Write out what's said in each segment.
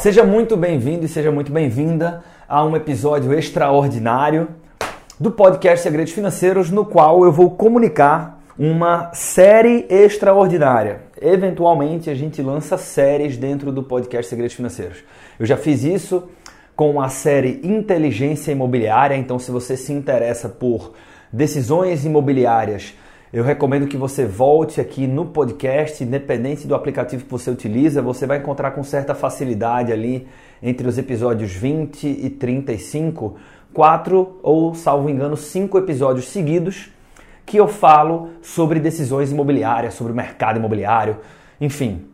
Seja muito bem-vindo e seja muito bem-vinda a um episódio extraordinário do podcast Segredos Financeiros, no qual eu vou comunicar uma série extraordinária. Eventualmente a gente lança séries dentro do podcast Segredos Financeiros. Eu já fiz isso com a série Inteligência Imobiliária, então se você se interessa por decisões imobiliárias, eu recomendo que você volte aqui no podcast, independente do aplicativo que você utiliza, você vai encontrar com certa facilidade ali entre os episódios 20 e 35, quatro ou, salvo engano, cinco episódios seguidos que eu falo sobre decisões imobiliárias, sobre o mercado imobiliário, enfim,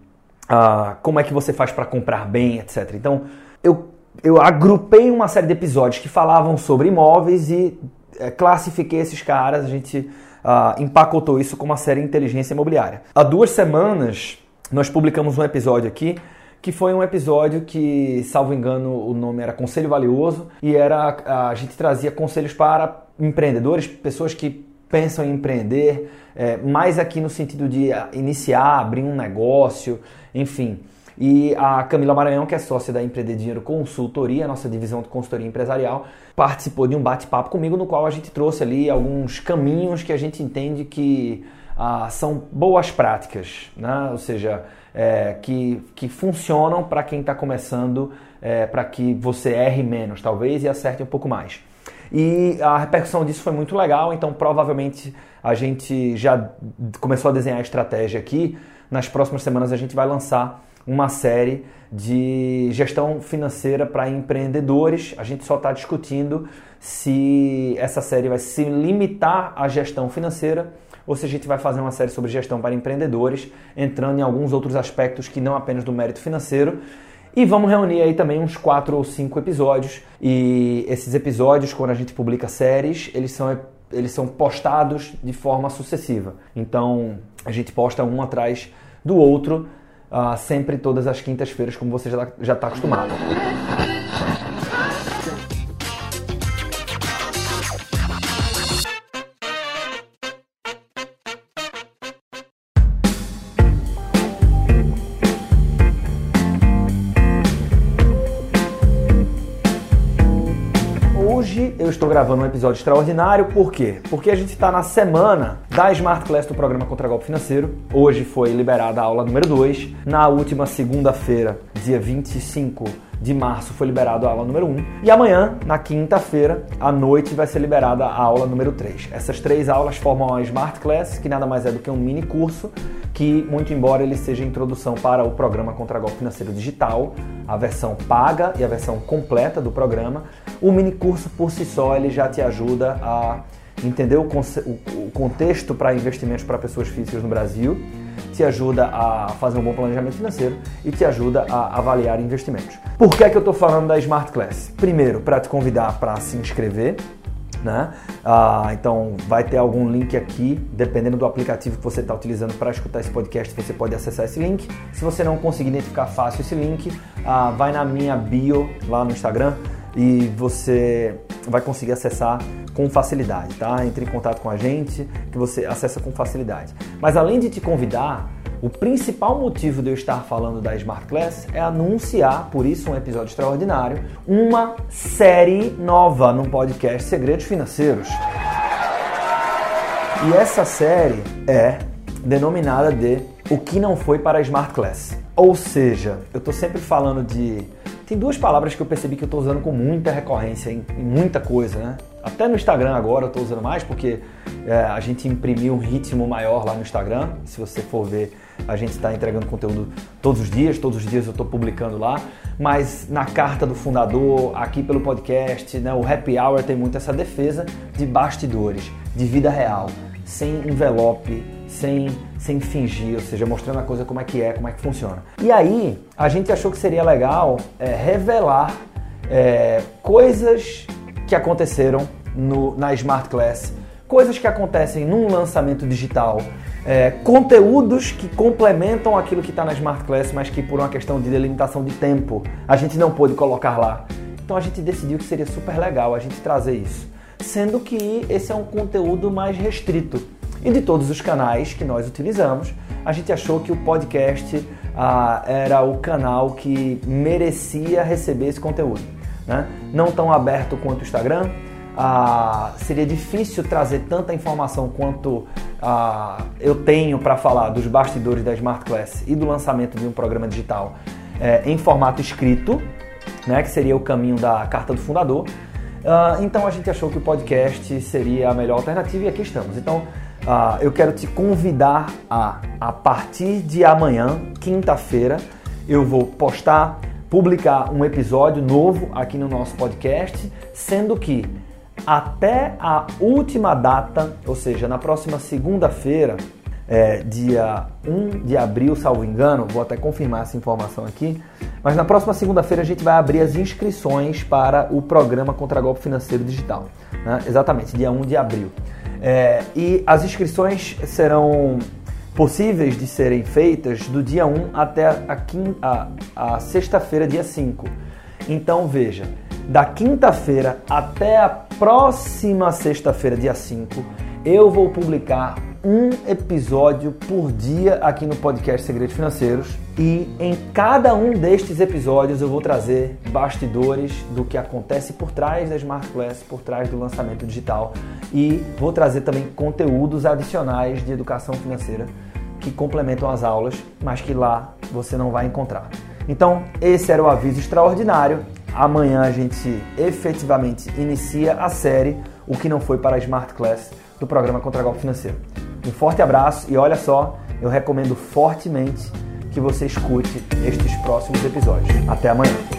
uh, como é que você faz para comprar bem, etc. Então, eu, eu agrupei uma série de episódios que falavam sobre imóveis e é, classifiquei esses caras, a gente uh, empacotou isso com uma série Inteligência Imobiliária. Há duas semanas nós publicamos um episódio aqui que foi um episódio que, salvo engano, o nome era Conselho Valioso e era a gente trazia conselhos para empreendedores, pessoas que pensam em empreender, é, mais aqui no sentido de iniciar, abrir um negócio, enfim. E a Camila Maranhão, que é sócia da Empreender Dinheiro Consultoria, nossa divisão de consultoria empresarial, participou de um bate-papo comigo no qual a gente trouxe ali alguns caminhos que a gente entende que ah, são boas práticas, né? ou seja, é, que, que funcionam para quem está começando, é, para que você erre menos, talvez, e acerte um pouco mais. E a repercussão disso foi muito legal, então provavelmente a gente já começou a desenhar a estratégia aqui. Nas próximas semanas a gente vai lançar uma série de gestão financeira para empreendedores. A gente só está discutindo se essa série vai se limitar à gestão financeira ou se a gente vai fazer uma série sobre gestão para empreendedores, entrando em alguns outros aspectos que não apenas do mérito financeiro. E vamos reunir aí também uns quatro ou cinco episódios. E esses episódios, quando a gente publica séries, eles são, eles são postados de forma sucessiva. Então a gente posta um atrás do outro uh, sempre todas as quintas-feiras, como você já está acostumado. Eu estou gravando um episódio extraordinário, por quê? Porque a gente está na semana da Smart Class do programa Contra Golpe Financeiro. Hoje foi liberada a aula número 2. Na última segunda-feira, dia 25 de março, foi liberada a aula número 1. E amanhã, na quinta-feira, à noite, vai ser liberada a aula número 3. Essas três aulas formam a Smart Class, que nada mais é do que um mini curso que, muito embora ele seja introdução para o programa Contra Golpe Financeiro Digital, a versão paga e a versão completa do programa, o mini curso por si só ele já te ajuda a entender o, o contexto para investimentos para pessoas físicas no Brasil, te ajuda a fazer um bom planejamento financeiro e te ajuda a avaliar investimentos. Por que, é que eu estou falando da Smart Class? Primeiro, para te convidar para se inscrever. Né? Ah, então vai ter algum link aqui, dependendo do aplicativo que você está utilizando para escutar esse podcast, você pode acessar esse link. Se você não conseguir identificar fácil esse link, ah, vai na minha bio lá no Instagram e você vai conseguir acessar com facilidade, tá? Entre em contato com a gente que você acessa com facilidade. Mas além de te convidar, o principal motivo de eu estar falando da Smart Class é anunciar, por isso um episódio extraordinário, uma série nova no podcast Segredos Financeiros. E essa série é denominada de O que não foi para a Smart Class. Ou seja, eu estou sempre falando de tem duas palavras que eu percebi que eu estou usando com muita recorrência em, muita coisa, né? Até no Instagram agora eu estou usando mais porque é, a gente imprimiu um ritmo maior lá no Instagram. Se você for ver, a gente está entregando conteúdo todos os dias, todos os dias eu estou publicando lá. Mas na carta do fundador, aqui pelo podcast, né, o Happy Hour tem muito essa defesa de bastidores, de vida real, sem envelope, sem, sem fingir, ou seja, mostrando a coisa como é que é, como é que funciona. E aí, a gente achou que seria legal é, revelar é, coisas que aconteceram no, na Smart Class, coisas que acontecem num lançamento digital, é, conteúdos que complementam aquilo que está na Smart Class, mas que por uma questão de delimitação de tempo a gente não pôde colocar lá. Então a gente decidiu que seria super legal a gente trazer isso, sendo que esse é um conteúdo mais restrito E de todos os canais que nós utilizamos, a gente achou que o podcast ah, era o canal que merecia receber esse conteúdo. Né? Não tão aberto quanto o Instagram, ah, seria difícil trazer tanta informação quanto ah, eu tenho para falar dos bastidores da Smart Class e do lançamento de um programa digital é, em formato escrito, né, que seria o caminho da carta do fundador. Uh, então a gente achou que o podcast seria a melhor alternativa e aqui estamos. Então uh, eu quero te convidar a, a partir de amanhã, quinta-feira, eu vou postar, publicar um episódio novo aqui no nosso podcast, sendo que até a última data, ou seja, na próxima segunda-feira, é, dia 1 de abril, salvo engano, vou até confirmar essa informação aqui, mas na próxima segunda-feira a gente vai abrir as inscrições para o programa Contra Golpe Financeiro Digital. Né? Exatamente, dia 1 de abril. É, e as inscrições serão possíveis de serem feitas do dia 1 até a, a, a sexta-feira, dia 5. Então veja, da quinta-feira até a próxima sexta-feira, dia 5, eu vou publicar um episódio por dia aqui no podcast Segredos Financeiros e em cada um destes episódios eu vou trazer bastidores do que acontece por trás da Smart Class, por trás do lançamento digital e vou trazer também conteúdos adicionais de educação financeira que complementam as aulas, mas que lá você não vai encontrar. Então, esse era o aviso extraordinário. Amanhã a gente efetivamente inicia a série O que não foi para a Smart Class do programa Contra Golpe Financeiro. Um forte abraço e olha só, eu recomendo fortemente que você escute estes próximos episódios. Até amanhã.